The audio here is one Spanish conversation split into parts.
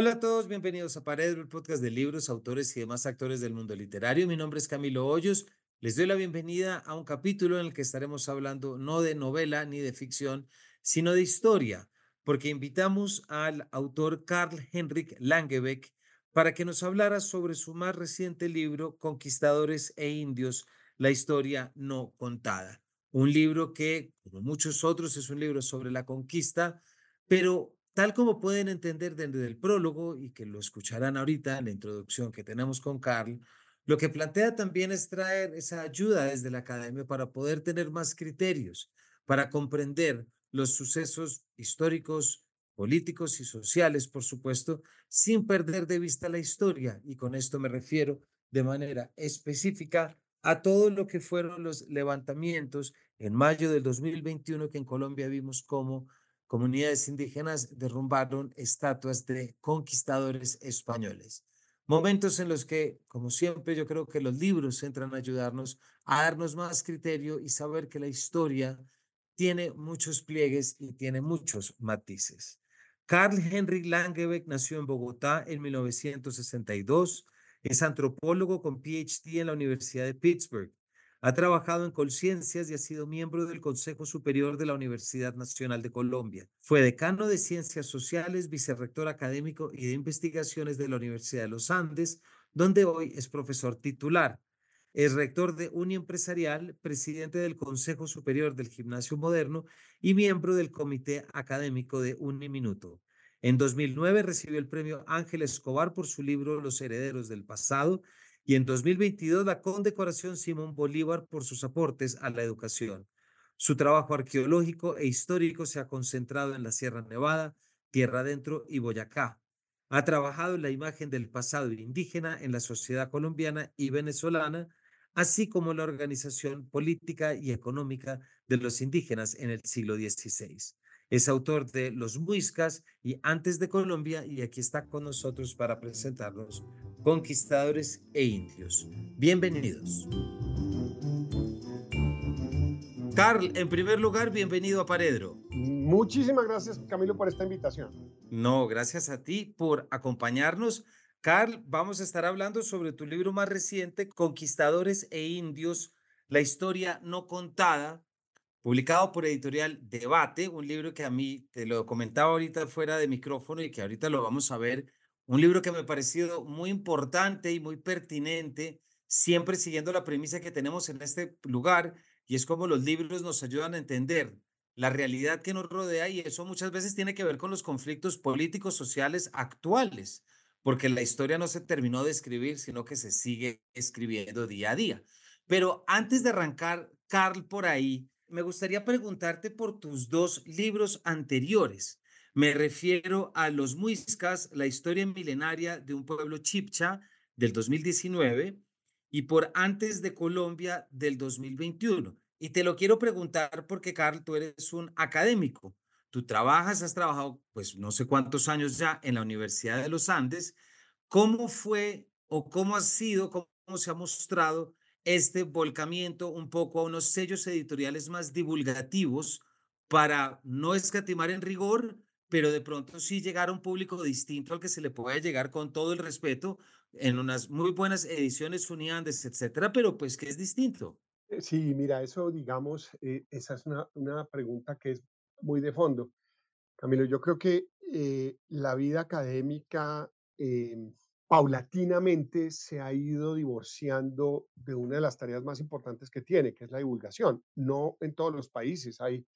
Hola a todos, bienvenidos a Paredro, el podcast de libros, autores y demás actores del mundo literario. Mi nombre es Camilo Hoyos. Les doy la bienvenida a un capítulo en el que estaremos hablando no de novela ni de ficción, sino de historia, porque invitamos al autor Carl Henrik Langebeck para que nos hablara sobre su más reciente libro, Conquistadores e Indios, la historia no contada. Un libro que, como muchos otros, es un libro sobre la conquista, pero tal como pueden entender desde el prólogo y que lo escucharán ahorita en la introducción que tenemos con Carl, lo que plantea también es traer esa ayuda desde la academia para poder tener más criterios, para comprender los sucesos históricos, políticos y sociales, por supuesto, sin perder de vista la historia. Y con esto me refiero de manera específica a todo lo que fueron los levantamientos en mayo del 2021 que en Colombia vimos como comunidades indígenas derrumbaron estatuas de conquistadores españoles. Momentos en los que, como siempre, yo creo que los libros entran a ayudarnos a darnos más criterio y saber que la historia tiene muchos pliegues y tiene muchos matices. Carl Henrik Langebeck nació en Bogotá en 1962. Es antropólogo con PhD en la Universidad de Pittsburgh. Ha trabajado en Conciencias y ha sido miembro del Consejo Superior de la Universidad Nacional de Colombia. Fue decano de Ciencias Sociales, vicerrector académico y de investigaciones de la Universidad de los Andes, donde hoy es profesor titular. Es rector de Uni Empresarial, presidente del Consejo Superior del Gimnasio Moderno y miembro del Comité Académico de Uniminuto. En 2009 recibió el premio Ángel Escobar por su libro Los Herederos del Pasado y en 2022 la condecoración Simón Bolívar por sus aportes a la educación. Su trabajo arqueológico e histórico se ha concentrado en la Sierra Nevada, Tierra Adentro y Boyacá. Ha trabajado en la imagen del pasado indígena en la sociedad colombiana y venezolana, así como la organización política y económica de los indígenas en el siglo XVI. Es autor de Los Muiscas y Antes de Colombia y aquí está con nosotros para presentarnos Conquistadores e Indios. Bienvenidos. Carl, en primer lugar, bienvenido a Paredro. Muchísimas gracias, Camilo, por esta invitación. No, gracias a ti por acompañarnos. Carl, vamos a estar hablando sobre tu libro más reciente, Conquistadores e Indios, la historia no contada, publicado por Editorial Debate, un libro que a mí, te lo comentaba ahorita fuera de micrófono y que ahorita lo vamos a ver, un libro que me ha parecido muy importante y muy pertinente, siempre siguiendo la premisa que tenemos en este lugar, y es como los libros nos ayudan a entender la realidad que nos rodea y eso muchas veces tiene que ver con los conflictos políticos, sociales actuales, porque la historia no se terminó de escribir, sino que se sigue escribiendo día a día. Pero antes de arrancar, Carl, por ahí, me gustaría preguntarte por tus dos libros anteriores. Me refiero a Los Muiscas, la historia milenaria de un pueblo chipcha del 2019 y por Antes de Colombia del 2021. Y te lo quiero preguntar porque, Carl, tú eres un académico. Tú trabajas, has trabajado, pues no sé cuántos años ya en la Universidad de los Andes. ¿Cómo fue o cómo ha sido, cómo se ha mostrado este volcamiento un poco a unos sellos editoriales más divulgativos para no escatimar en rigor, pero de pronto sí llegar a un público distinto al que se le puede llegar con todo el respeto en unas muy buenas ediciones uniandes, etcétera, pero pues que es distinto. Eh, sí, mira, eso digamos, eh, esa es una, una, pregunta que es muy de fondo. Camilo, yo creo que eh, la vida académica em, paulatinamente se ha ido divorciando de una de las tareas más importantes que tiene, que es la divulgación. No en todos los países hay,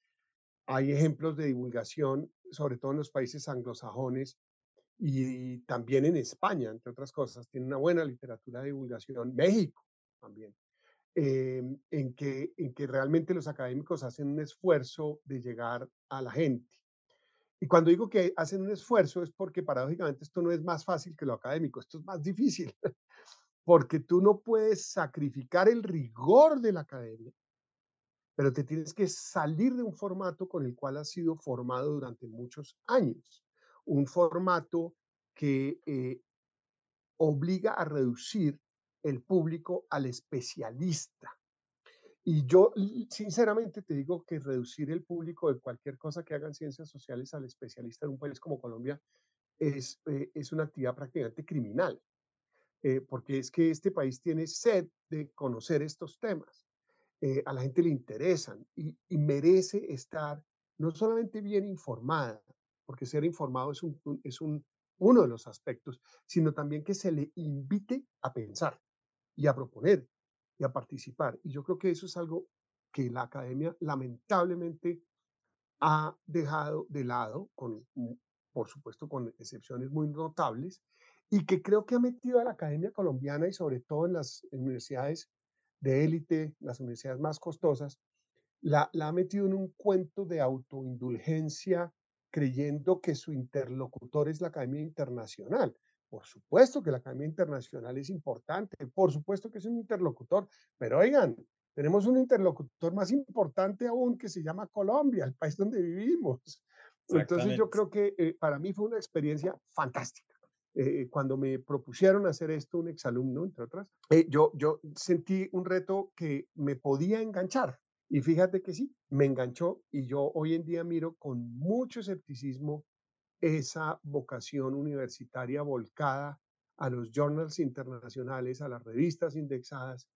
hay ejemplos de divulgación, sobre todo en los países anglosajones y, también en España, entre otras cosas. Tiene una buena literatura de divulgación. México también. Em, en, que, en que realmente los académicos hacen un esfuerzo de llegar a la gente. Y cuando digo que hacen un esfuerzo es porque paradójicamente esto no es más fácil que lo académico, esto es más difícil, porque tú no puedes sacrificar el rigor de la academia, pero te tienes que salir de un formato con el cual has sido formado durante muchos años, un formato que eh, obliga a reducir el público al especialista. Y yo sinceramente te digo que reducir el público de cualquier cosa que hagan ciencias sociales al especialista en un país como Colombia es, eh, es una actividad prácticamente criminal, eh, porque es que este país tiene sed de conocer estos temas. Eh, a la gente le interesan y, merece estar no solamente bien informada, porque ser informado es, un- es un, uno de los aspectos, sino también que se le invite a pensar y a proponer y a participar. Y yo creo que eso es algo que la academia lamentablemente ha dejado de lado, con, mm, por supuesto con excepciones muy notables, y que creo que ha metido a la academia colombiana y sobre todo en las universidades de élite, las universidades más costosas, la, la ha metido en un cuento de autoindulgencia, creyendo que su interlocutor es la Academia Internacional. Por supuesto que la Academia Internacional es importante, por supuesto que es un interlocutor, pero oigan, tenemos un interlocutor más importante aún que se llama Colombia, el país donde vivimos. Entonces yo creo que eh, para mí fue una experiencia fantástica. Eh, cuando me propusieron hacer esto, un exalumno, entre otras, eh, yo, yo sentí un reto que me podía enganchar. Y fíjate que sí, me enganchó y yo hoy en día miro con mucho escepticismo esa vocación universitaria volcada a los journals internacionales, a las revistas indexadas,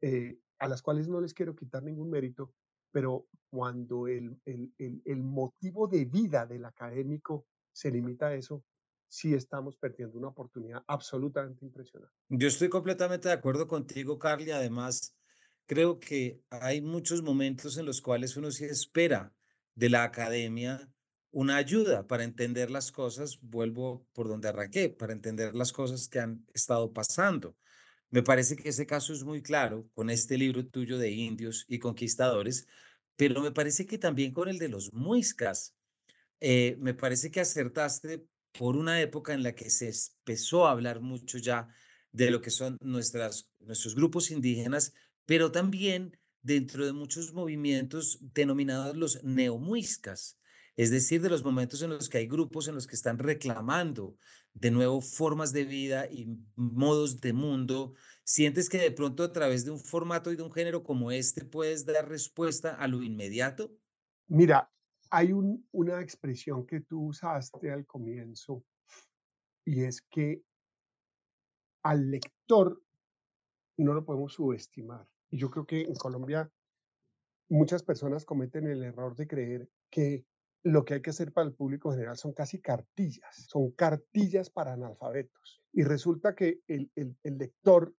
eh, a las cuales no les quiero quitar ningún mérito, pero cuando el, el, el, el motivo de vida del académico se limita a eso, sí estamos perdiendo una oportunidad absolutamente impresionante. Yo estoy completamente de acuerdo contigo, Carly. Además, creo que hay muchos momentos en los cuales uno sí espera de la academia una ayuda para entender las cosas. Vuelvo por donde arranqué, para entender las cosas que han estado pasando. Me parece que ese caso es muy claro con este libro tuyo de indios y conquistadores, pero me parece que también con el de los muiscas. Eh, me parece que acertaste por una época en la que se empezó a hablar mucho ya de lo que son nuestras, nuestros grupos indígenas, pero también dentro de muchos movimientos denominados los neomuiscas, es decir, de los momentos en los que hay grupos en los que están reclamando de nuevo formas de vida y modos de mundo. ¿Sientes que de pronto a través de un formato y de un género como este puedes dar respuesta a lo inmediato? Mira, hay un- una expresión que tú usaste al comienzo y es que al lector no lo podemos subestimar. Y yo creo que en Colombia muchas personas cometen el error de creer que lo que hay que hacer para el público general son casi cartillas, son cartillas para analfabetos. Y resulta que el, el- el lector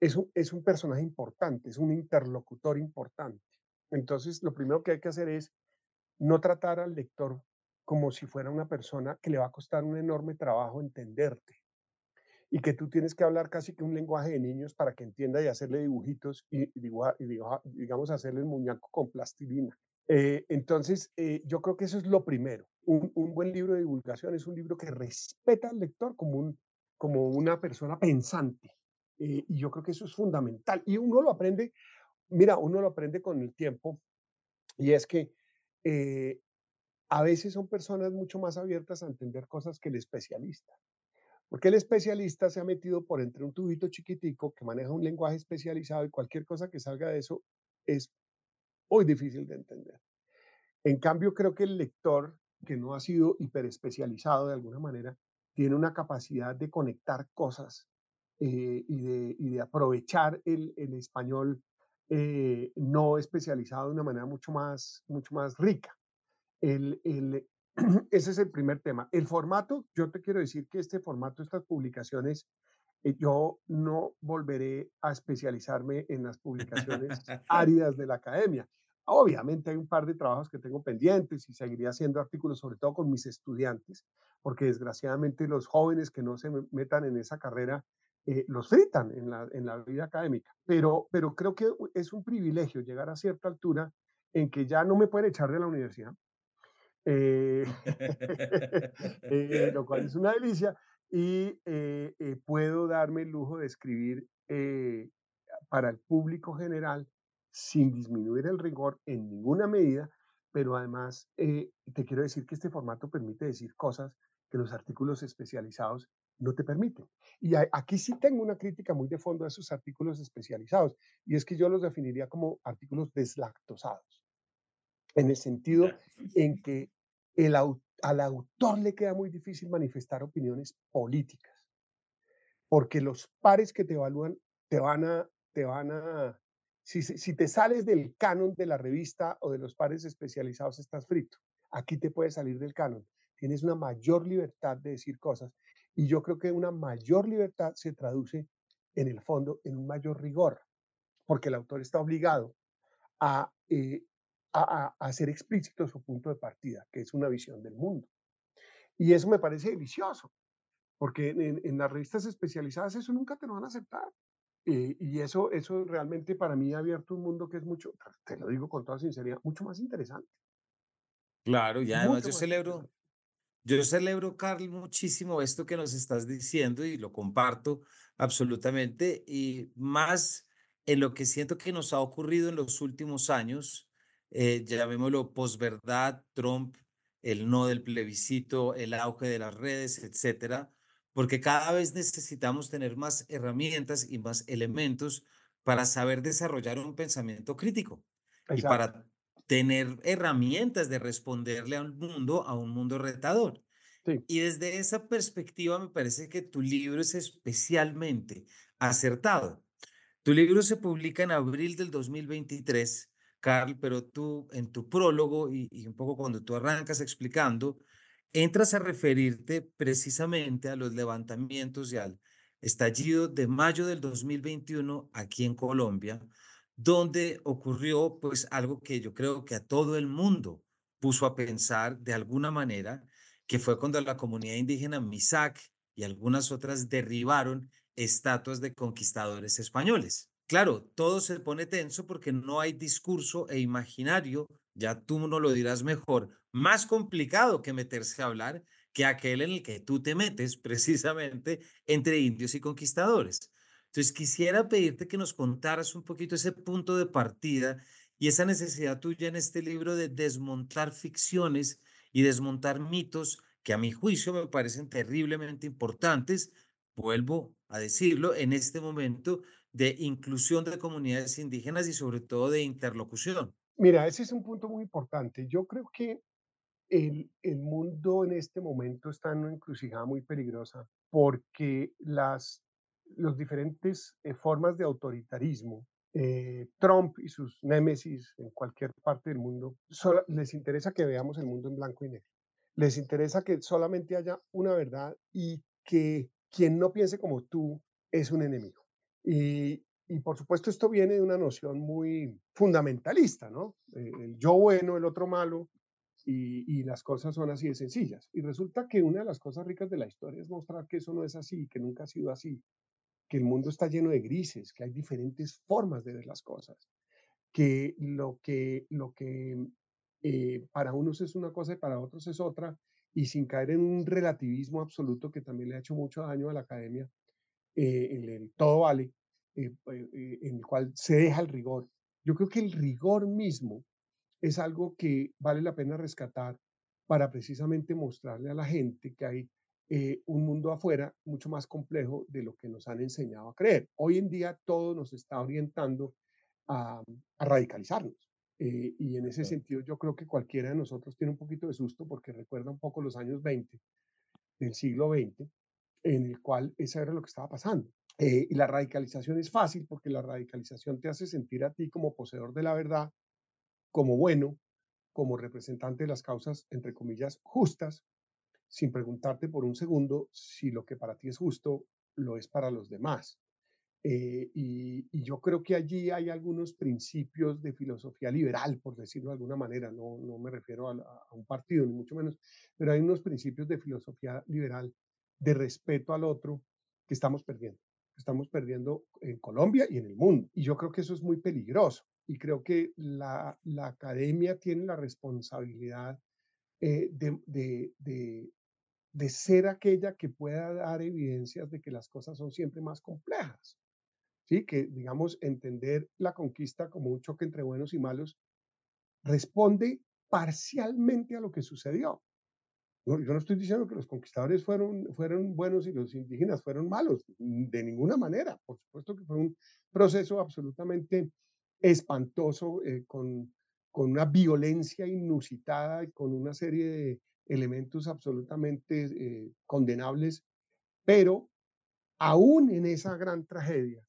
es un, es un personaje importante, es un interlocutor importante. Entonces, lo primero que hay que hacer es no tratar al lector como si fuera una persona que le va a costar un enorme trabajo entenderte y que tú tienes que hablar casi que un lenguaje de niños para que entienda y hacerle dibujitos y, y dibuja- y dibuja- digamos hacerle el muñeco con plastilina. Eh, entonces, eh, yo creo que eso es lo primero. Un, un buen libro de divulgación es un libro que respeta al lector como, un, como una persona pensante. Eh, y yo creo que eso es fundamental. Y uno lo aprende, mira, uno lo aprende con el tiempo y es que eh, a veces son personas mucho más abiertas a entender cosas que el especialista. Porque el especialista se ha metido por entre un tubito chiquitico que maneja un lenguaje especializado y cualquier cosa que salga de eso es muy difícil de entender. En cambio, creo que el lector, que no ha sido hiperespecializado de alguna manera, tiene una capacidad de conectar cosas eh, y, de, aprovechar el, el español eh, no especializado de una manera mucho más, mucho más rica. El, el, ese es el primer tema. El formato, yo te quiero decir que este formato, estas publicaciones, eh, yo no volveré a especializarme en las publicaciones áridas de la academia. Obviamente hay un par de trabajos que tengo pendientes y seguiría haciendo artículos, sobre todo con mis estudiantes, porque desgraciadamente los jóvenes que no se metan en esa carrera eh, los fritan en la, vida académica. Pero, creo que es un privilegio llegar a cierta altura en que ya no me pueden echar de la universidad, eh, eh, lo cual es una delicia, y puedo darme el lujo de escribir para el público general sin disminuir el rigor en ninguna medida, pero además te quiero decir que este formato permite decir cosas que los artículos especializados no te permiten. Y aquí sí tengo una crítica muy de fondo a esos artículos especializados, y es que yo los definiría como artículos deslactosados en el sentido en que el, al autor le queda muy difícil manifestar opiniones políticas, porque los pares que te evalúan te van a, te van a, si, si te sales del canon de la revista o de los pares especializados, estás frito. Aquí te puedes salir del canon. Tienes una mayor libertad de decir cosas. Y yo creo que una mayor libertad se traduce en el fondo en un mayor rigor, porque el autor está obligado a, eh, a, hacer explícito su punto de partida, que es una visión del mundo. Y eso me parece delicioso, porque en, las revistas especializadas eso nunca te lo van a aceptar. Eh, y eso, eso realmente para mí ha abierto un mundo que es mucho, te lo digo con toda sinceridad, mucho más interesante. Claro, y además yo celebro, yo celebro, Carl, muchísimo esto que nos estás diciendo y lo comparto absolutamente, y más en lo que siento que nos ha ocurrido en los últimos años, eh, llamémoslo posverdad, Trump, el no del plebiscito, el auge de las redes, etcétera, porque cada vez necesitamos tener más herramientas y más elementos para saber desarrollar un pensamiento crítico y para tener herramientas de responderle a un mundo, a un mundo retador. Y desde esa perspectiva me parece que tu libro es especialmente acertado. Tu libro se publica en abril del 2023 Carl, pero tú en tu prólogo y, un poco cuando tú arrancas explicando, entras a referirte precisamente a los levantamientos y al estallido de mayo del 2021 aquí en Colombia, donde ocurrió pues algo que yo creo que a todo el mundo puso a pensar de alguna manera, que fue cuando la comunidad indígena Misak y algunas otras derribaron estatuas de conquistadores españoles. Claro, todo se pone tenso porque no hay discurso e imaginario, ya tú no lo dirás mejor, más complicado que meterse a hablar que aquel en el que tú te metes precisamente entre indios y conquistadores. Entonces, quisiera pedirte que nos contaras un poquito ese punto de partida y esa necesidad tuya en este libro de desmontar ficciones y desmontar mitos que a mi juicio me parecen terriblemente importantes, vuelvo a decirlo, en este momento de inclusión de comunidades indígenas y sobre todo de interlocución. Mira, ese es un punto muy importante. Yo creo que el, el mundo en este momento está en una encrucijada muy peligrosa porque las los diferentes eh, formas de autoritarismo, eh, Trump y sus némesis en cualquier parte del mundo, les interesa que veamos el mundo en blanco y negro. Les interesa que solamente haya una verdad y que quien no piense como tú es un enemigo. Y, por supuesto esto viene de una noción muy fundamentalista, ¿no? Eh, el yo bueno, el otro malo, y, las cosas son así de sencillas. Y resulta que una de las cosas ricas de la historia es mostrar que eso no es así, que nunca ha sido así, que el mundo está lleno de grises, que hay diferentes formas de ver las cosas, que lo que, lo que eh, para unos es una cosa y para otros es otra, y sin caer en un relativismo absoluto que también le ha hecho mucho daño a la academia, eh, en el todo vale, eh, en el cual se deja el rigor. Yo creo que el rigor mismo es algo que vale la pena rescatar para precisamente mostrarle a la gente que hay eh, un mundo afuera mucho más complejo de lo que nos han enseñado a creer. Hoy en día todo nos está orientando a, radicalizarnos. Eh, y en ese sentido yo creo que cualquiera de nosotros tiene un poquito de susto porque recuerda un poco los años 20 del siglo XX, en el cual eso era lo que estaba pasando. Eh, y la radicalización es fácil porque la radicalización te hace sentir a ti como poseedor de la verdad, como bueno, como representante de las causas, entre comillas, justas, sin preguntarte por un segundo si lo que para ti es justo lo es para los demás. Eh, y, yo creo que allí hay algunos principios de filosofía liberal, por decirlo de alguna manera, no, no me refiero a, un partido, ni mucho menos, pero hay unos principios de filosofía liberal de respeto al otro que estamos perdiendo, que estamos perdiendo en Colombia y en el mundo. Y yo creo que eso es muy peligroso. Y creo que la, la academia tiene la responsabilidad eh, de, de, de ser aquella que pueda dar evidencias de que las cosas son siempre más complejas. ¿Sí? Que, digamos, entender la conquista como un choque entre buenos y malos responde parcialmente a lo que sucedió. yo no estoy diciendo que los conquistadores fueron, fueron buenos y los indígenas fueron malos, de ninguna manera. Por supuesto que fue un proceso absolutamente espantoso, eh, con, con una violencia inusitada y con una serie de elementos absolutamente eh, condenables, pero aún en esa gran tragedia,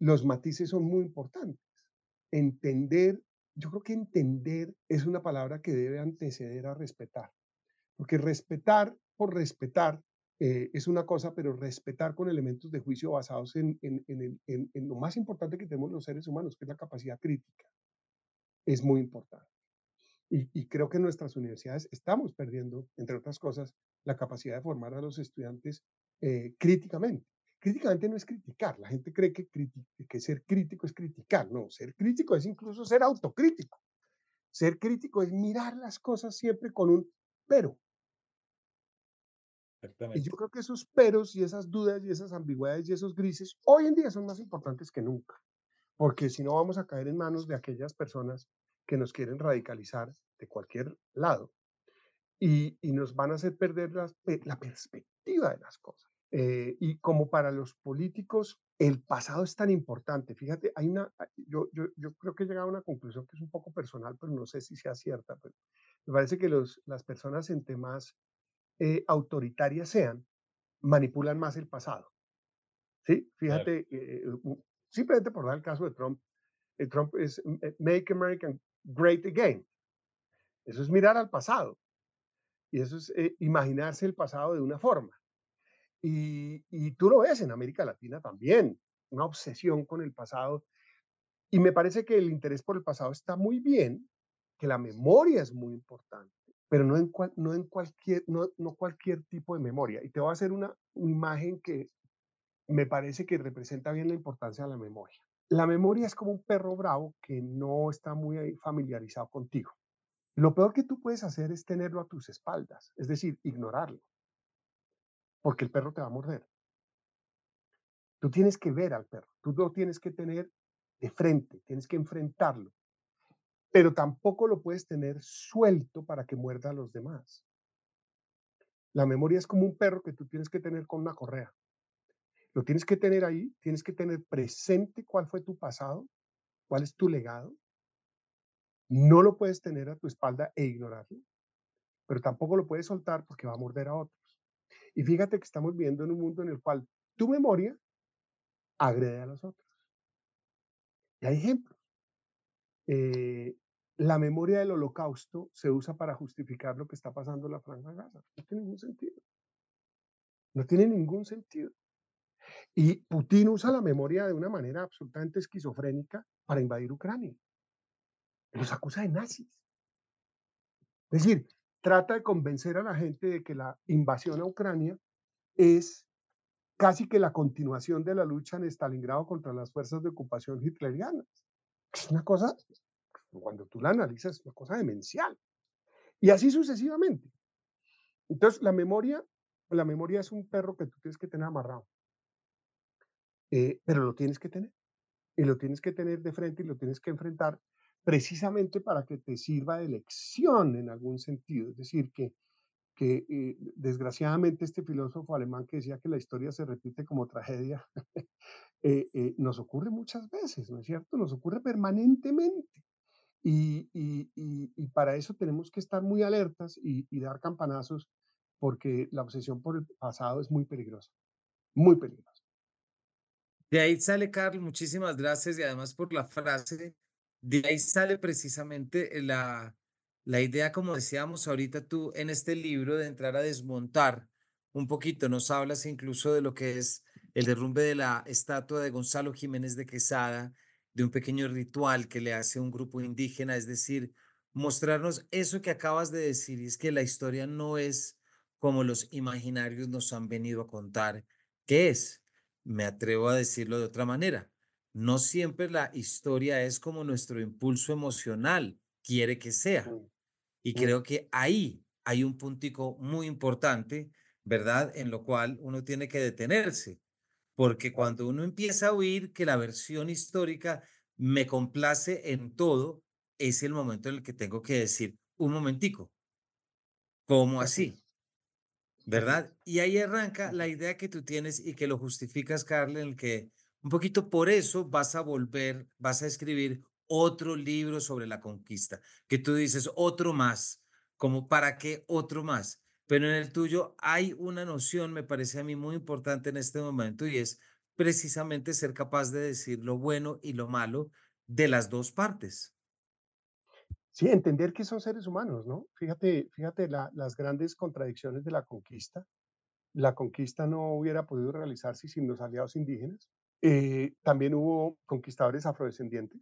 los matices son muy importantes. Entender, yo creo que entender es una palabra que debe anteceder a respetar, porque respetar por respetar eh, es una cosa, pero respetar con elementos de juicio basados en, en, en, lo más importante que tenemos los seres humanos, que es la capacidad crítica, es muy importante. Y, y, creo que en nuestras universidades estamos perdiendo, entre otras cosas, la capacidad de formar a los estudiantes eh, críticamente. Críticamente no es criticar. La gente cree que, que ser crítico es criticar. No, ser crítico es incluso ser autocrítico. Ser crítico es mirar las cosas siempre con un pero. Y yo creo que esos peros y esas dudas y esas ambigüedades y esos grises hoy en día son más importantes que nunca. Porque si no vamos a caer en manos de aquellas personas que nos quieren radicalizar de cualquier lado y, y nos van a hacer perder la perspectiva de las cosas. Eh, y como para los políticos, el pasado es tan importante. Fíjate, hay una, yo, yo, yo, creo que he llegado a una conclusión que es un poco personal, pero no sé si sea cierta. Pero me parece que los, las personas entre más eh, autoritarias sean, manipulan más el pasado. ¿Sí? Fíjate, eh, simplemente por dar el caso de Trump, Trump es Make America Great Again. Eso es mirar al pasado. Y eso es imaginarse el pasado de una forma. Y, tú lo ves en América Latina también, una obsesión con el pasado. Y me parece que el interés por el pasado está muy bien, que la memoria es muy importante, pero no en, cualquier, no cualquier tipo de memoria. Y te voy a hacer una, imagen que me parece que representa bien la importancia de la memoria. La memoria es como un perro bravo que no está muy familiarizado contigo. Lo peor que tú puedes hacer es tenerlo a tus espaldas, es decir, ignorarlo porque el perro te va a morder. Tú tienes que ver al perro, tú lo tienes que tener de frente, tienes que enfrentarlo, pero tampoco lo puedes tener suelto para que muerda a los demás. La memoria es como un perro que tú tienes que tener con una correa. Lo tienes que tener ahí, tienes que tener presente cuál fue tu pasado, cuál es tu legado. No lo puedes tener a tu espalda e ignorarlo, pero tampoco lo puedes soltar porque va a morder a otro. Y fíjate que estamos viendo en un mundo en el cual tu memoria agrede a los otros. Y hay ejemplos. Eh, la memoria del holocausto se usa para justificar lo que está pasando en la Franja Gaza. No tiene ningún sentido. No tiene ningún sentido. Y Putin usa la memoria de una manera absolutamente esquizofrénica para invadir Ucrania. Los acusa de nazis. Es decir, trata de convencer a la gente de que la invasión a Ucrania es casi que la continuación de la lucha en Stalingrado contra las fuerzas de ocupación hitlerianas. Es una cosa, cuando tú la analizas, es una cosa demencial. Y así sucesivamente. Entonces, la memoria, la memoria es un perro que tú tienes que tener amarrado. Eh, pero lo tienes que tener. Y lo tienes que tener de frente y lo tienes que enfrentar precisamente para que te sirva de lección en algún sentido. Es decir, que, que eh, desgraciadamente este filósofo alemán que decía que la historia se repite como tragedia, eh, nos ocurre muchas veces, ¿no es cierto? Nos ocurre permanentemente. Y, y, y, para eso tenemos que estar muy alertas y, dar campanazos porque la obsesión por el pasado es muy peligrosa, muy peligrosa. De ahí sale, Carlos, muchísimas gracias y además por la frase de ahí sale precisamente la, la idea, como decíamos ahorita tú, en este libro de entrar a desmontar un poquito. Nos hablas incluso de lo que es el derrumbe de la estatua de Gonzalo Jiménez de Quesada, de un pequeño ritual que le hace un grupo indígena, es decir, mostrarnos eso que acabas de decir, es que la historia no es como los imaginarios nos han venido a contar, ¿qué es? Me atrevo a decirlo de otra manera no siempre la historia es como nuestro impulso emocional quiere que sea. Y creo que ahí hay un puntico muy importante, ¿verdad? En lo cual uno tiene que detenerse, porque cuando uno empieza a oír que la versión histórica me complace en todo, es el momento en el que tengo que decir, un momentico, ¿cómo así? ¿Verdad? Y ahí arranca la idea que tú tienes y que lo justificas, Carl, en el que un poquito por eso vas a volver, vas a escribir otro libro sobre la conquista, que tú dices otro más, como para qué otro más. pero en el tuyo hay una noción, me parece a mí muy importante en este momento, y es precisamente ser capaz de decir lo bueno y lo malo de las dos partes. Sí, entender que son seres humanos, ¿no? Fíjate, fíjate la- las grandes contradicciones de la conquista. La conquista no hubiera podido realizarse sin los aliados indígenas. Eh, también hubo conquistadores afrodescendientes.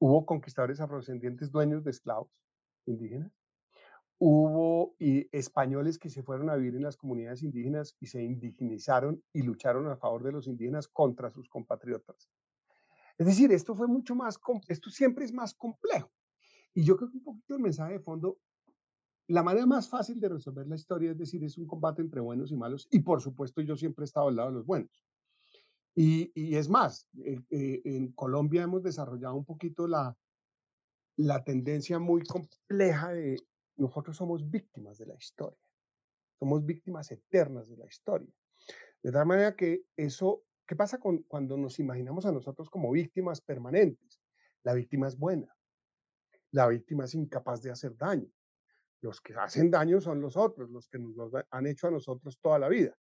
Hubo conquistadores afrodescendientes dueños de esclavos indígenas. Hubo españoles que se fueron a vivir en las comunidades indígenas y se indigenizaron y lucharon a favor de los indígenas contra sus compatriotas. Es decir, esto fue mucho más, esto siempre es más complejo. Y yo creo que un poquito el mensaje de fondo, la manera más fácil de resolver la historia es decir, es un combate entre buenos y malos. Y por supuesto, yo siempre he estado al lado de los buenos. Y, y es más, eh, eh, en Colombia hemos desarrollado un poquito la, la tendencia muy compleja de nosotros somos víctimas de la historia, somos víctimas eternas de la historia. De tal manera que eso, ¿qué pasa con, cuando nos imaginamos a nosotros como víctimas permanentes? La víctima es buena, la víctima es incapaz de hacer daño. Los que hacen daño son los otros, los que nos han hecho a nosotros toda la vida.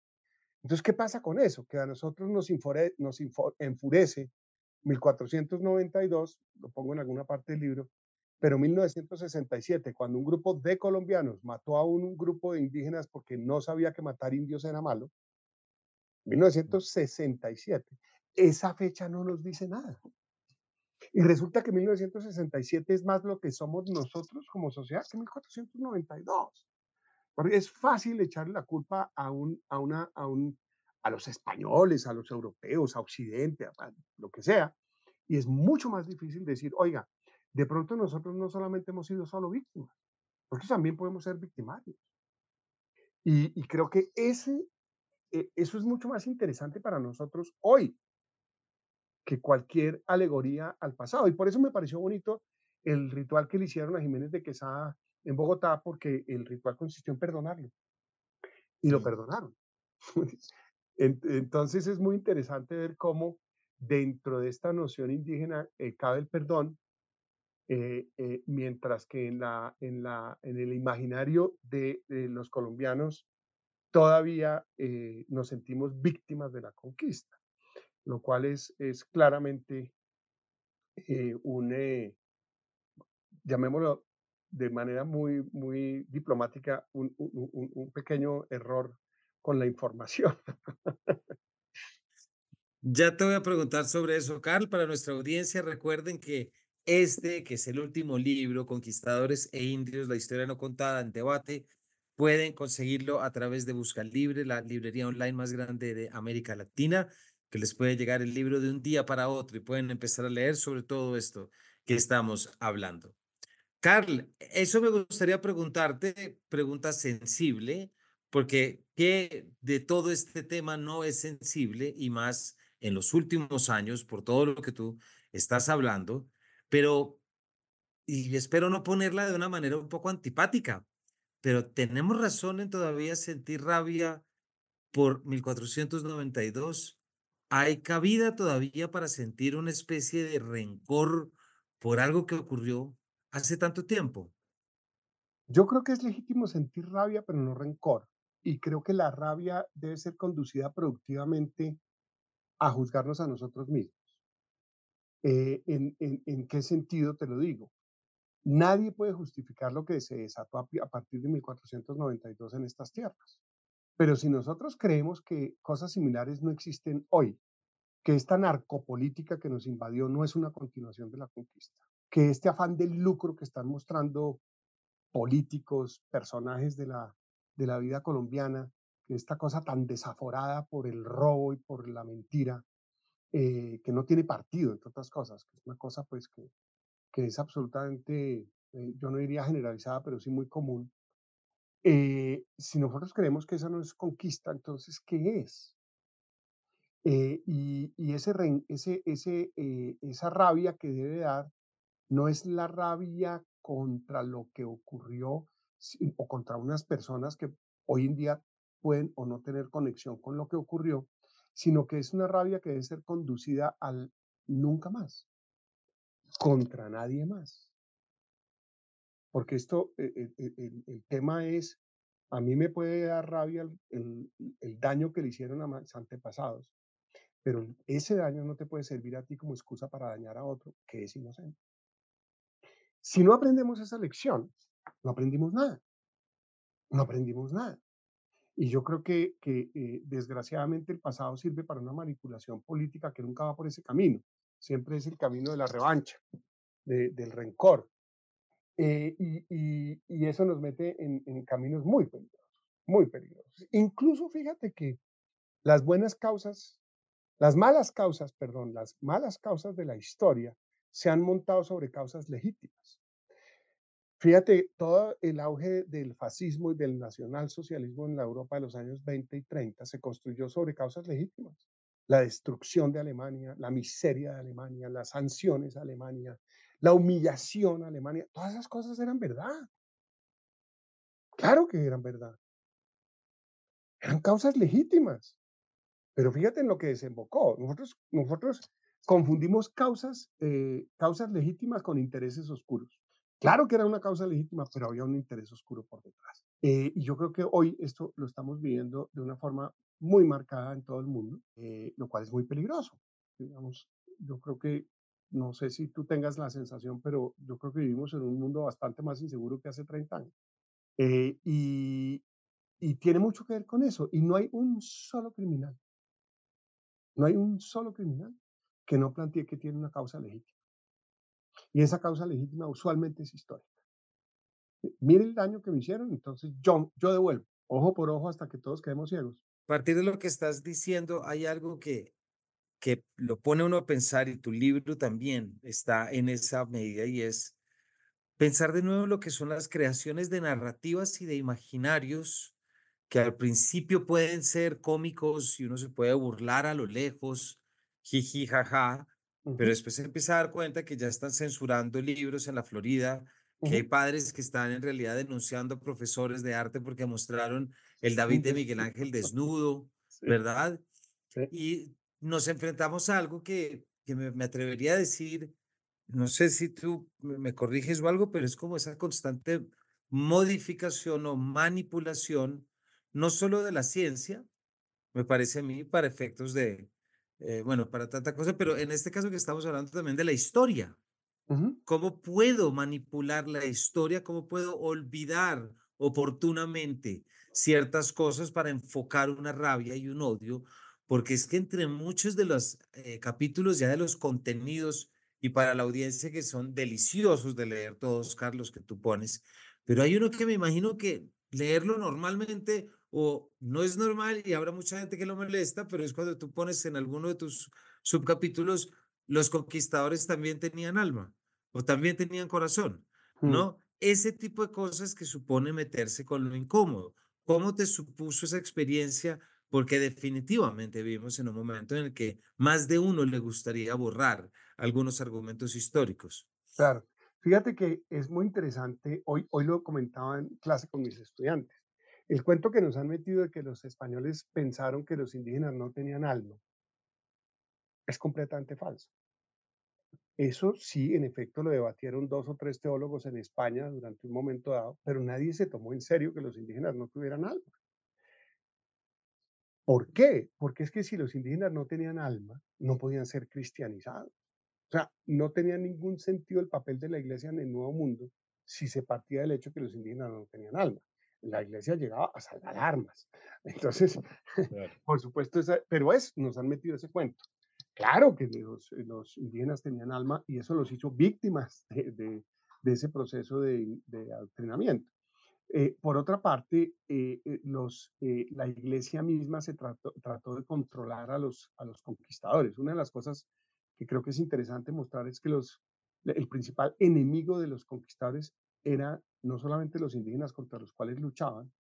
Entonces, ¿qué pasa con eso? Que a nosotros nos, infore, nos info, enfurece 1492, lo pongo en alguna parte del libro, pero 1967, cuando un grupo de colombianos mató a un, un grupo de indígenas porque no sabía que matar indios era malo, 1967, esa fecha no nos dice nada. Y resulta que 1967 es más lo que somos nosotros como sociedad que 1492. Porque es fácil echarle la culpa a, un, a, una, a, un, a los españoles, a los europeos, a Occidente, a, a lo que sea. Y es mucho más difícil decir, oiga, de pronto nosotros no solamente hemos sido solo víctimas, nosotros también podemos ser victimarios. Y, y creo que ese, eh, eso es mucho más interesante para nosotros hoy que cualquier alegoría al pasado. Y por eso me pareció bonito el ritual que le hicieron a Jiménez de Quesada en Bogotá, porque el ritual consistió en perdonarlo. Y lo perdonaron. Entonces es muy interesante ver cómo dentro de esta noción indígena eh, cabe el perdón, eh, eh, mientras que en, la, en, la, en el imaginario de, de los colombianos todavía nos sentimos víctimas de la conquista, lo cual es, es claramente eh, un, eh, llamémoslo de manera muy, muy diplomática, un, un, un, pequeño error con la información. Ya te voy a preguntar sobre eso, Carl. Para nuestra audiencia, recuerden que este, que es el último libro, Conquistadores e Indios, la historia no contada en debate, pueden conseguirlo a través de Busca Libre, la librería online más grande de América Latina, que les puede llegar el libro de un día para otro y pueden empezar a leer sobre todo esto que estamos hablando. Carl, eso me gustaría preguntarte, pregunta sensible, porque ¿qué de todo este tema no es sensible y más en los últimos años por todo lo que tú estás hablando, pero, y espero no ponerla de una manera un poco antipática, pero tenemos razón en todavía sentir rabia por 1492. ¿Hay cabida todavía para sentir una especie de rencor por algo que ocurrió hace tanto tiempo? Yo creo que es legítimo sentir rabia, pero no rencor. Y creo que la rabia debe ser conducida productivamente a juzgarnos a nosotros mismos. Eh, ¿en, qué sentido te lo digo? Nadie puede justificar lo que se desató a partir de 1492 en estas tierras. Pero si nosotros creemos que cosas similares no existen hoy, que esta narcopolítica que nos invadió no es una continuación de la conquista, que este afán del lucro que están mostrando políticos, personajes de la, de la vida colombiana, esta cosa tan desaforada por el robo y por la mentira, eh, que no tiene partido, entre otras cosas, que es una cosa pues que, que es absolutamente, eh, yo no diría generalizada, pero sí muy común. Eh, si nosotros creemos que esa no es conquista, entonces, ¿qué es? Eh, y, ese, ese, ese, eh, esa rabia que debe dar no es la rabia contra lo que ocurrió o contra unas personas que hoy en día pueden o no tener conexión con lo que ocurrió, sino que es una rabia que debe ser conducida al nunca más, contra nadie más. Porque esto, el, el, el tema es a mí me puede dar rabia el, daño que le hicieron a mis antepasados, pero ese daño no te puede servir a ti como excusa para dañar a otro que es inocente. Si no aprendemos esa lección, no aprendimos nada, no aprendimos nada. Y yo creo que, eh, desgraciadamente el pasado sirve para una manipulación política que nunca va por ese camino. Siempre es el camino de la revancha, de- del rencor. Eh, y, eso nos mete en, en caminos muy peligrosos, muy peligrosos. Incluso fíjate que las buenas causas, las malas causas, perdón, las malas causas de la historia se han montado sobre causas legítimas. Fíjate, todo el auge del fascismo y del nacionalsocialismo en la Europa de los años 20 y 30 se construyó sobre causas legítimas. La destrucción de Alemania, la miseria de Alemania, las sanciones a Alemania, la humillación a Alemania, todas esas cosas eran verdad. Claro que eran verdad. Eran causas legítimas. Pero fíjate en lo que desembocó. Nosotros, nosotros confundimos causas, eh, causas legítimas con intereses oscuros. Claro que era una causa legítima, pero había un interés oscuro por detrás. Eh, y yo creo que hoy esto lo estamos viviendo de una forma muy marcada en todo el mundo, eh, lo cual es muy peligroso. Digamos, yo creo que, no sé si tú tengas la sensación, pero yo creo que vivimos en un mundo bastante más inseguro que hace 30 años. Eh, y, y tiene mucho que ver con eso. Y no hay un solo criminal, no hay un solo criminal que no plantee que tiene una causa legítima. Y esa causa legítima usualmente es histórica. Mire el daño que me hicieron, entonces yo, yo devuelvo, ojo por ojo hasta que todos quedemos ciegos. A partir de lo que estás diciendo, hay algo que, que lo pone uno a pensar y tu libro también está en esa medida y es pensar de nuevo lo que son las creaciones de narrativas y de imaginarios que al principio pueden ser cómicos y uno se puede burlar a lo lejos, jiji, jaja, pero después se empieza a dar cuenta que ya están censurando libros en la Florida, que hay padres que están en realidad denunciando a profesores de arte porque mostraron el David de Miguel. Ángel desnudo, Sí, ¿verdad? sí. Y nos enfrentamos a algo que, que me, me atrevería a decir, no sé si tú me corriges o algo, pero es como esa constante modificación o manipulación, no solo de la ciencia, me parece a mí, para efectos de, eh, bueno, para tanta cosa, pero en este caso que estamos hablando también de la historia. ¿Cómo puedo manipular la historia? ¿Cómo puedo olvidar oportunamente ciertas cosas para enfocar una rabia y un odio? Porque es que entre muchos de los eh, capítulos, ya de los contenidos, y para la audiencia que son deliciosos de leer todos, Carlos, que tú pones, pero hay uno que me imagino que leerlo normalmente o no es normal y habrá mucha gente que lo molesta, pero es cuando tú pones en alguno de tus subcapítulos, los conquistadores también tenían alma o también tenían corazón, mm. ¿no? Ese tipo de cosas que supone meterse con lo incómodo. ¿Cómo te supuso esa experiencia? Porque definitivamente vivimos en un momento en el que más de uno le gustaría borrar algunos argumentos históricos. Claro. Fíjate que es muy interesante, hoy, hoy lo comentaba en clase con mis estudiantes. El cuento que nos han metido de que los españoles pensaron que los indígenas no tenían alma es completamente falso. Eso sí, en efecto, lo debatieron dos o tres teólogos en España durante un momento dado, pero nadie se tomó en serio que los indígenas no tuvieran alma. ¿Por qué? Porque es que si los indígenas no tenían alma, no podían ser cristianizados. O sea, no tenía ningún sentido el papel de la iglesia en el Nuevo Mundo si se partía del hecho que los indígenas no tenían alma. La iglesia llegaba a salvar armas. Entonces, Claro. por supuesto, esa- pero es, nos han metido ese cuento. Claro que los, los indígenas tenían alma y eso los hizo víctimas de, de- de ese proceso de, de adoctrinamiento. Eh, por otra parte, eh, eh, la iglesia misma se trató, de controlar a los, conquistadores. Una de las cosas que creo que es interesante mostrar es que el principal enemigo de los conquistadores era no solamente los indígenas contra los cuales luchaban,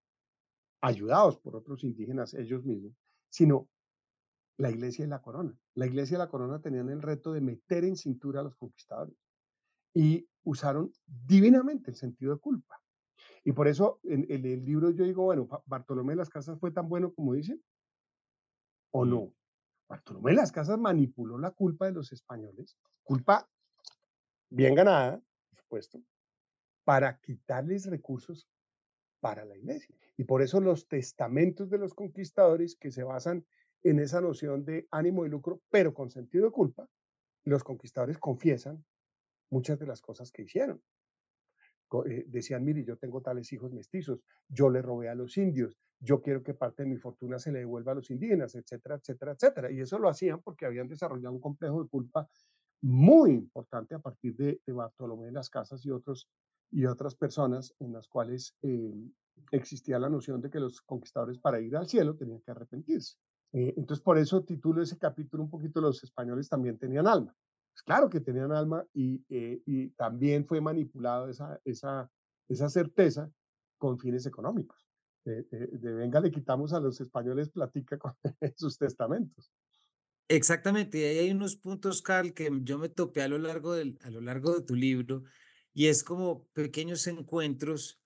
ayudados por otros indígenas ellos mismos, sino la iglesia y la corona. La iglesia y la corona tenían el reto de meter en cintura a los conquistadores y usaron divinamente el sentido de culpa. Y por eso en, en el libro yo digo, bueno, Ba- Bartolomé de las Casas fue tan bueno como dicen, o no. Bartolomé de las Casas manipuló la culpa de los españoles, culpa bien ganada, por supuesto, para quitarles recursos para la iglesia. Y por eso los testamentos de los conquistadores que se basan en esa noción de ánimo y lucro, pero con sentido de culpa, los conquistadores confiesan muchas de las cosas que hicieron. Eh, decían, mire, yo tengo tales hijos mestizos, yo le robé a los indios, yo quiero que parte de mi fortuna se le devuelva a los indígenas, etcétera, etcétera, etcétera. Y eso lo hacían porque habían desarrollado un complejo de culpa muy importante a partir de, Bartolomé de las Casas y, otros, y otras personas en las cuales eh, existía la noción de que los conquistadores para ir al cielo tenían que arrepentirse. Eh, entonces, por eso titulo ese capítulo un poquito Los españoles también tenían alma. Claro que tenían alma y, eh, y también fue manipulado esa, certeza con fines económicos. De, venga, le quitamos a los españoles platica con sus testamentos. Exactamente, y hay unos puntos, Carl, que yo me topé a lo largo, del, a lo largo de tu libro, y es como pequeños encuentros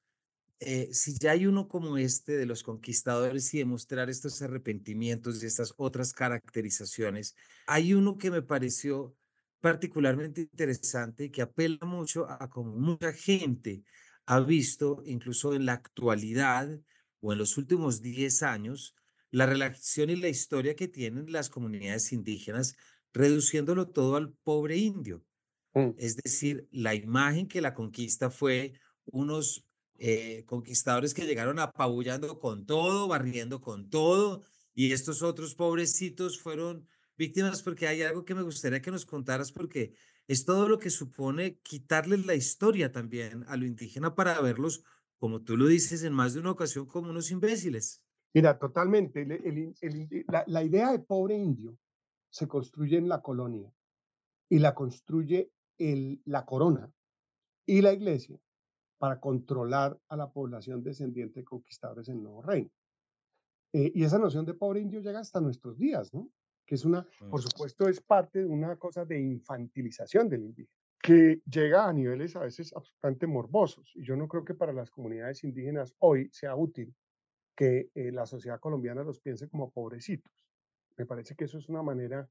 eh, si ya hay uno como este de los conquistadores y demostrar estos arrepentimientos y estas otras caracterizaciones, hay uno que me pareció particularmente interesante que apela mucho a como mucha gente ha visto, incluso en la actualidad o en los últimos 10 años, la relación y la historia que tienen las comunidades indígenas, reduciéndolo todo al pobre indio. Mm. Es decir, la imagen que la conquista fue unos eh, conquistadores que llegaron apabullando con todo, barriendo con todo, y estos otros pobrecitos fueron víctimas porque hay algo que me gustaría que nos contaras porque es todo lo que supone quitarles la historia también a lo indígena para verlos, como tú lo dices en más de una ocasión, como unos imbéciles. Mira, totalmente. la, idea de pobre indio se construye en la colonia y la construye el, la corona y la iglesia para controlar a la población descendiente de conquistadores en el Nuevo Reino. Eh, y esa noción de pobre indio llega hasta nuestros días, ¿no? Que es una, por supuesto, es parte de una cosa de infantilización del indígena, que llega a niveles a veces absolutamente morbosos. Y yo no creo que para las comunidades indígenas hoy sea útil que eh, la sociedad colombiana los piense como pobrecitos. Me parece que eso es una manera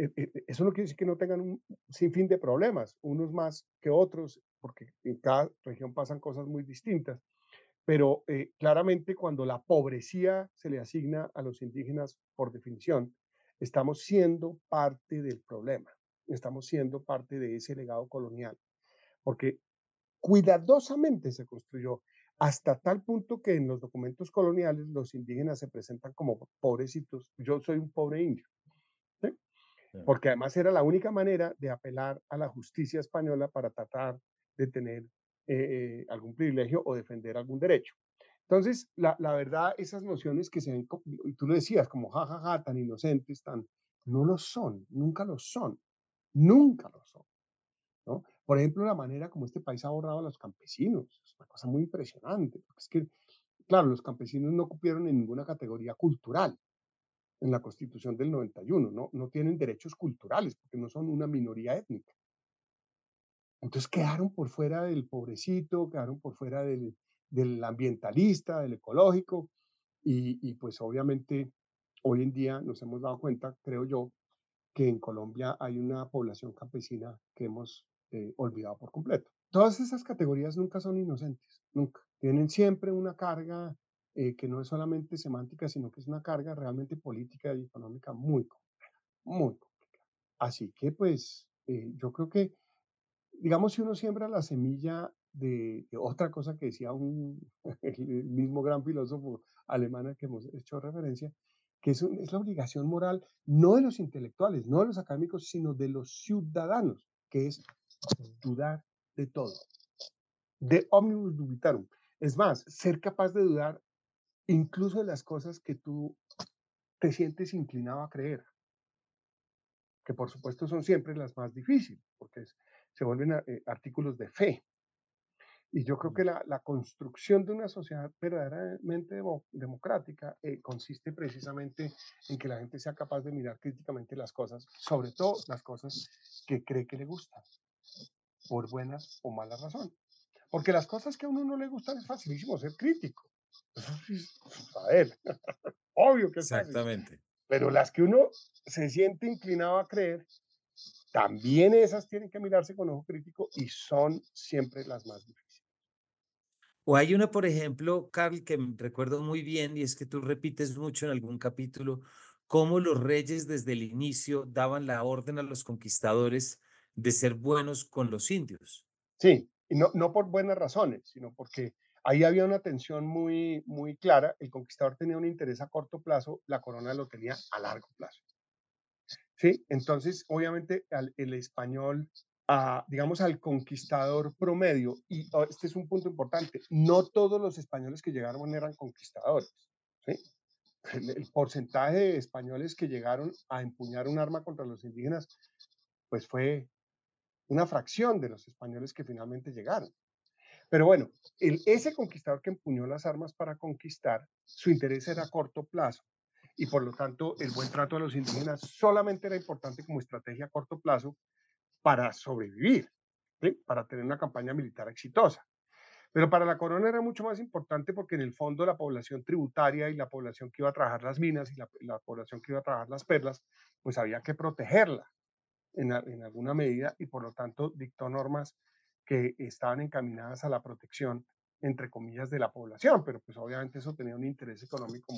eh, eh, eh, eso no quiere decir que no tengan un sinfín de problemas, unos más que otros, porque en cada región pasan cosas muy distintas. Pero claramente cuando la pobrecía se le asigna a los indígenas por definición, estamos siendo parte del problema, estamos siendo parte de ese legado colonial, porque cuidadosamente se construyó hasta tal punto que en los documentos coloniales los indígenas se presentan como pobrecitos. Yo soy un pobre indio porque además era la única manera de apelar a la justicia española para tratar de tener eh, algún privilegio o defender algún derecho. Entonces, la, la, verdad, esas nociones que se ven, y tú lo decías, como jajaja, ja, ja, tan inocentes, tan, no lo son, nunca lo son, nunca lo son. ¿no? Por ejemplo, la manera como este país ha borrado a los campesinos, es una cosa muy impresionante, porque es que, claro, los campesinos no cupieron en ninguna categoría cultural, en la constitución del 91, ¿no? no tienen derechos culturales porque no son una minoría étnica. Entonces quedaron por fuera del pobrecito, quedaron por fuera del, del ambientalista, del ecológico, y, pues obviamente hoy en día nos hemos dado cuenta, creo yo, que en Colombia hay una población campesina que hemos eh, olvidado por completo. Todas esas categorías nunca son inocentes, nunca. Tienen siempre una carga eh, que no es solamente semántica, sino que es una carga realmente política y económica muy compleja, muy compleja. Así que pues eh, yo creo que, digamos, si uno siembra la semilla de, otra cosa que decía un, el mismo gran filósofo alemán al que hemos hecho referencia, que es, es, la obligación moral no de los intelectuales, no de los académicos, sino de los ciudadanos, que es dudar de todo, de omnibus dubitarum. Es más, ser capaz de dudar incluso de las cosas que tú te sientes inclinado a creer, que por supuesto son siempre las más difíciles, porque se vuelven eh, artículos de fe. Y yo creo que la, construcción de una sociedad verdaderamente democrática eh, consiste precisamente en que la gente sea capaz de mirar críticamente las cosas, sobre todo las cosas que cree que le gustan, por buenas o malas razones. Porque las cosas que a uno no le gustan es facilísimo ser crítico. A ver, obvio que es Exactamente. Pero las que uno se siente inclinado a creer, también esas tienen que mirarse con ojo crítico y son siempre las más difíciles. O hay una, por ejemplo, Carl, que recuerdo muy bien, y es que tú repites mucho en algún capítulo cómo los reyes desde el inicio daban la orden a los conquistadores de ser buenos con los indios. Sí, y no, no por buenas razones, sino porque ahí había una tensión muy, muy clara. El conquistador tenía un interés a corto plazo, la corona lo tenía a largo plazo. Sí, entonces, obviamente, al, el español, digamos, al conquistador promedio, y oh, este es un punto importante, no todos los españoles que llegaron eran conquistadores. el porcentaje de españoles que llegaron a empuñar un arma contra los indígenas, pues fue una fracción de los españoles que finalmente llegaron. Pero bueno, el, ese conquistador que empuñó las armas para conquistar, su interés era a corto plazo y por lo tanto el buen trato a los indígenas solamente era importante como estrategia a corto plazo para sobrevivir, para tener una campaña militar exitosa. Pero para la corona era mucho más importante porque en el fondo la población tributaria y la población que iba a trabajar las minas y la, la población que iba a trabajar las perlas, pues había que protegerla en, alguna medida y por lo tanto dictó normas que estaban encaminadas a la protección, entre comillas, de la población, pero pues obviamente eso tenía un interés económico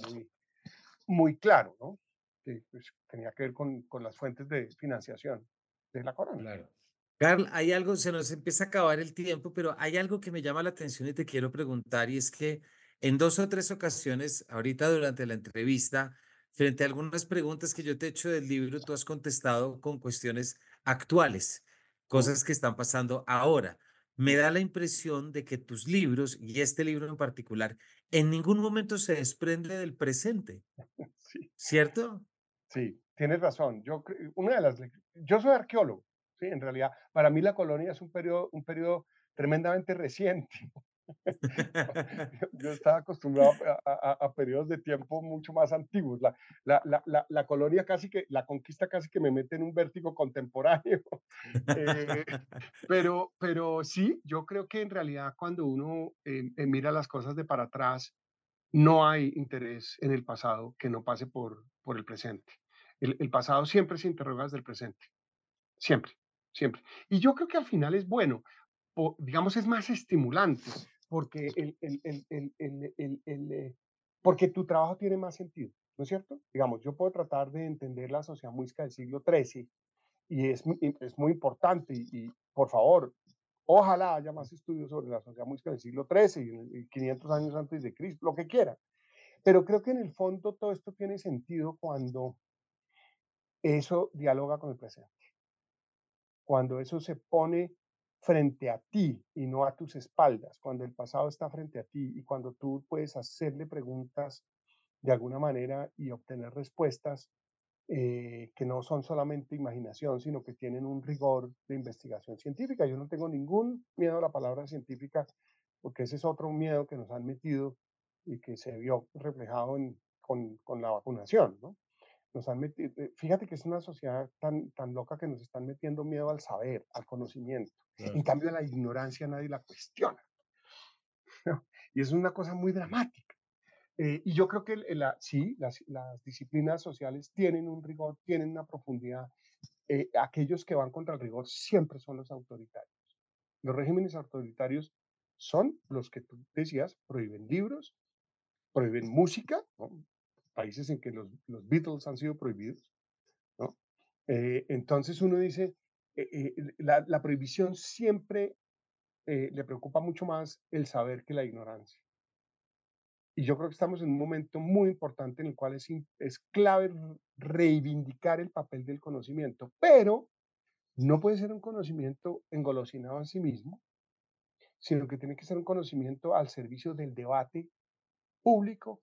muy, claro, ¿no? Que pues, tenía que ver con las fuentes de financiación de la corona. Claro. Carl, hay algo, se nos empieza a acabar el tiempo, pero hay algo que me llama la atención y te quiero preguntar, y es que en dos o tres ocasiones, ahorita durante la entrevista, frente a algunas preguntas que yo te he hecho del libro, tú has contestado con cuestiones actuales, cosas que están pasando ahora. Me da la impresión de que tus libros, y este libro en particular, en ningún momento se desprende del presente, Sí, ¿cierto? sí, tienes razón. Yo, una de las, yo soy arqueólogo, sí, en realidad, para mí la colonia es un periodo, un periodo tremendamente reciente. Yo, estaba acostumbrado a, a- a- periodos de tiempo mucho más antiguos. La, la, la, la, la colonia casi que, la conquista casi que me mete en un vértigo contemporáneo. Eh, pero, pero sí, yo creo que en realidad cuando uno eh, eh, mira las cosas de para atrás, no hay interés en el pasado que no pase por, por el presente. El, pasado siempre se interroga desde el presente, siempre, siempre. Y yo creo que al final es bueno, digamos, es más estimulante, porque, el, el, eh, porque tu trabajo tiene más sentido, ¿no es cierto? Digamos, yo puedo tratar de entender la sociedad muisca del siglo XIII y es, es muy importante y, por favor, ojalá haya más estudios sobre la sociedad muisca del siglo XIII y 500 años antes de Cristo, lo que quiera. Pero creo que en el fondo todo esto tiene sentido cuando eso dialoga con el presente cuando eso se pone frente a ti y no a tus espaldas, cuando el pasado está frente a ti y cuando tú puedes hacerle preguntas de alguna manera y obtener respuestas eh, que no son solamente imaginación, sino que tienen un rigor de investigación científica. Yo no tengo ningún miedo a la palabra científica, porque ese es otro miedo que nos han metido y que se vio reflejado en, con, con la vacunación, ¿no? Nos han metido, eh, fíjate que es una sociedad tan, tan loca que nos están metiendo miedo al saber, al conocimiento. En Claro. cambio, la ignorancia nadie la cuestiona. Y es una cosa muy dramática. Eh, y yo creo que la, sí, las, las disciplinas sociales tienen un rigor, tienen una profundidad. Eh, aquellos que van contra el rigor siempre son los autoritarios. Los regímenes autoritarios son los que tú decías, prohíben libros, prohíben música, ¿no? Países en que los, los Beatles han sido prohibidos, ¿no? Eh, entonces uno dice, eh, eh, la, la prohibición siempre le preocupa mucho más el saber que la ignorancia. Y yo creo que estamos en un momento muy importante en el cual es, es clave reivindicar el papel del conocimiento, pero no puede ser un conocimiento engolosinado en sí mismo, sino que tiene que ser un conocimiento al servicio del debate público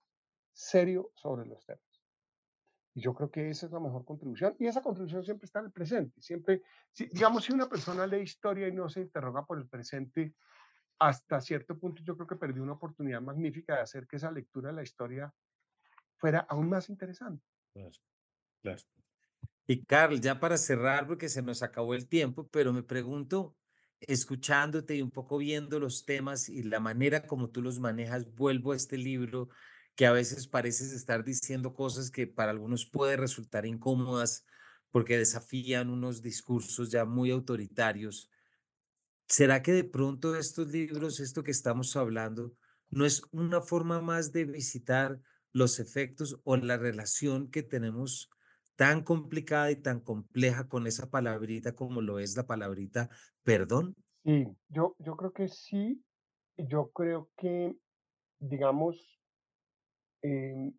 serio sobre los temas. Y yo creo que esa es la mejor contribución. Y esa contribución siempre está en el presente. Siempre, si, digamos, si una persona lee historia y no se interroga por el presente, hasta cierto punto yo creo que perdió una oportunidad magnífica de hacer que esa lectura de la historia fuera aún más interesante. Claro, claro. Y Carl, ya para cerrar, porque se nos acabó el tiempo, pero me pregunto, escuchándote y un poco viendo los temas y la manera como tú los manejas, vuelvo a este libro que a veces pareces estar diciendo cosas que para algunos puede resultar incómodas porque desafían unos discursos ya muy autoritarios. ¿Será que de pronto estos libros, esto que estamos hablando, no es una forma más de visitar los efectos o la relación que tenemos tan complicada y tan compleja con esa palabrita como lo es la palabrita perdón? Sí, yo, yo creo que sí. Yo creo que, digamos, em,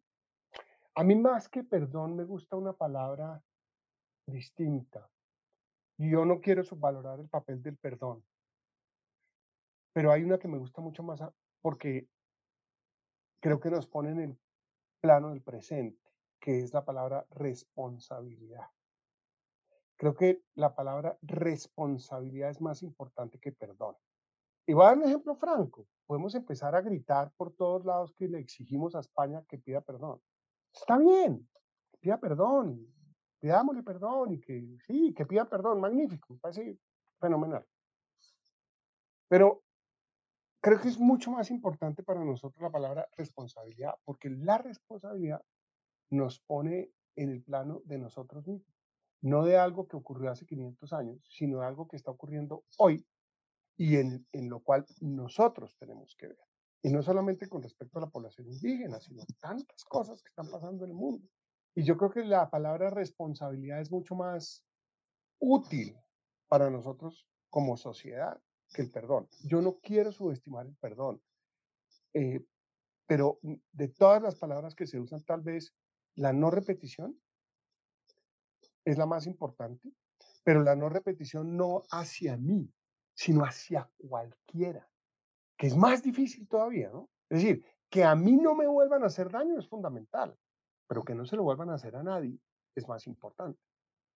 a mí más que perdón me gusta una palabra distinta. Yo no quiero subvalorar el papel del perdón, pero hay una que me gusta mucho más a- porque creo que nos pone en el plano del presente, que es la palabra responsabilidad. Creo que la palabra responsabilidad es más importante que perdón. Y voy a dar un ejemplo franco. Podemos empezar a gritar por todos lados que le exigimos a España que pida perdón. Está bien, que pida perdón, pidámosle perdón y que sí, que pida perdón, magnífico, parece fenomenal. Pero creo que es mucho más importante para nosotros la palabra responsabilidad, porque la responsabilidad nos pone en el plano de nosotros mismos, no de algo que ocurrió hace 500 años, sino de algo que está ocurriendo hoy y en, en lo cual nosotros tenemos que ver. Y no solamente con respecto a la población indígena, sino tantas cosas que están pasando en el mundo. Y yo creo que la palabra responsabilidad es mucho más útil para nosotros como sociedad que el perdón. Yo no quiero subestimar el perdón, eh, pero de todas las palabras que se usan, tal vez la no repetición es la más importante, pero la no repetición no hacia mí, sino hacia cualquiera, que es más difícil todavía, ¿no? Es decir, que a mí no me vuelvan a hacer daño es fundamental, pero que no se lo vuelvan a hacer a nadie es más importante,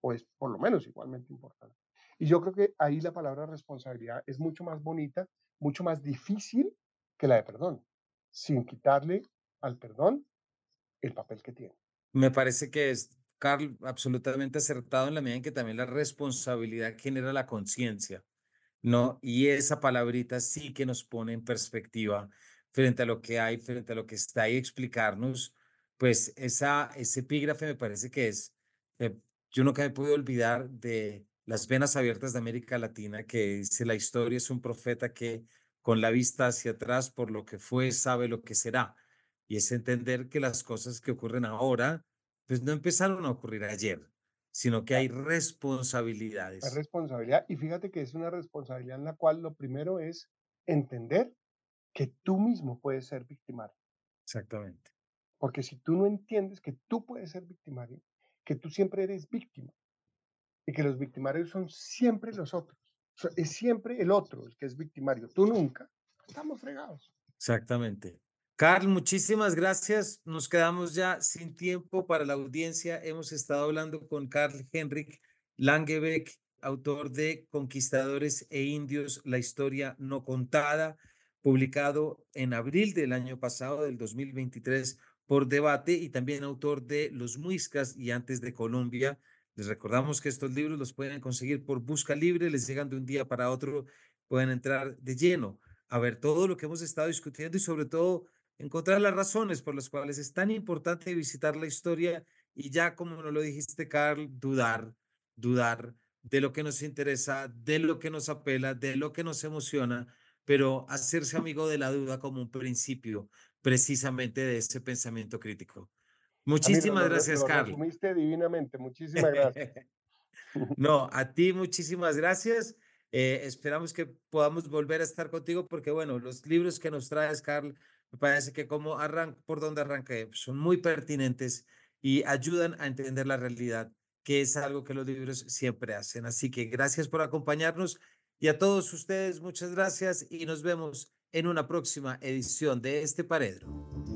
o es por lo menos igualmente importante. Y yo creo que ahí la palabra responsabilidad es mucho más bonita, mucho más difícil que la de perdón, sin quitarle al perdón el papel que tiene. Me parece que es, Carl, absolutamente acertado en la medida en que también la responsabilidad genera la conciencia. ¿No? Y esa palabrita sí que nos pone en perspectiva frente a lo que hay, frente a lo que está ahí, explicarnos, pues esa, ese epígrafe me parece que es, eh, yo nunca me pude olvidar de las venas abiertas de América Latina, que dice la historia es un profeta que con la vista hacia atrás, por lo que fue, sabe lo que será. Y es entender que las cosas que ocurren ahora, pues no empezaron a ocurrir ayer, sino que hay responsabilidades. responsabilidad, y fíjate que es una responsabilidad en la cual lo primero es entender que tú mismo puedes ser victimario. Exactamente. Porque si tú no entiendes que tú puedes ser victimario, que tú siempre eres víctima y que los victimarios son siempre los otros. O sea, es siempre el otro el que es victimario, tú nunca. Estamos fregados. Exactamente. Carl, muchísimas gracias. Nos quedamos ya sin tiempo para la audiencia. Hemos estado hablando con Carl Henrik Langebeck, autor de Conquistadores e Indios, la historia no contada, publicado en abril del año pasado, del 2023, por Debate, y también autor de Los Muiscas y Antes de Colombia. Les recordamos que estos libros los pueden conseguir por Busca Libre, les llegan de un día para otro, pueden entrar de lleno a ver todo lo que hemos estado discutiendo y sobre todo encontrar las razones por las cuales es tan importante visitar la historia y ya como nos lo dijiste, Carl, dudar, dudar de lo que nos interesa, de lo que nos apela, de lo que nos emociona, pero hacerse amigo de la duda como un principio precisamente de ese pensamiento crítico. Muchísimas lo, gracias, lo Carl. resumiste divinamente. Muchísimas gracias. No, a ti muchísimas gracias. Eh, esperamos que podamos volver a estar contigo porque, bueno, los libros que nos traes, Carl, me parece que como arran por donde arranqué, son muy pertinentes y ayudan a entender la realidad, que es algo que los libros siempre hacen. Así que gracias por acompañarnos y a todos ustedes, muchas gracias y nos vemos en una próxima edición de este Paredro.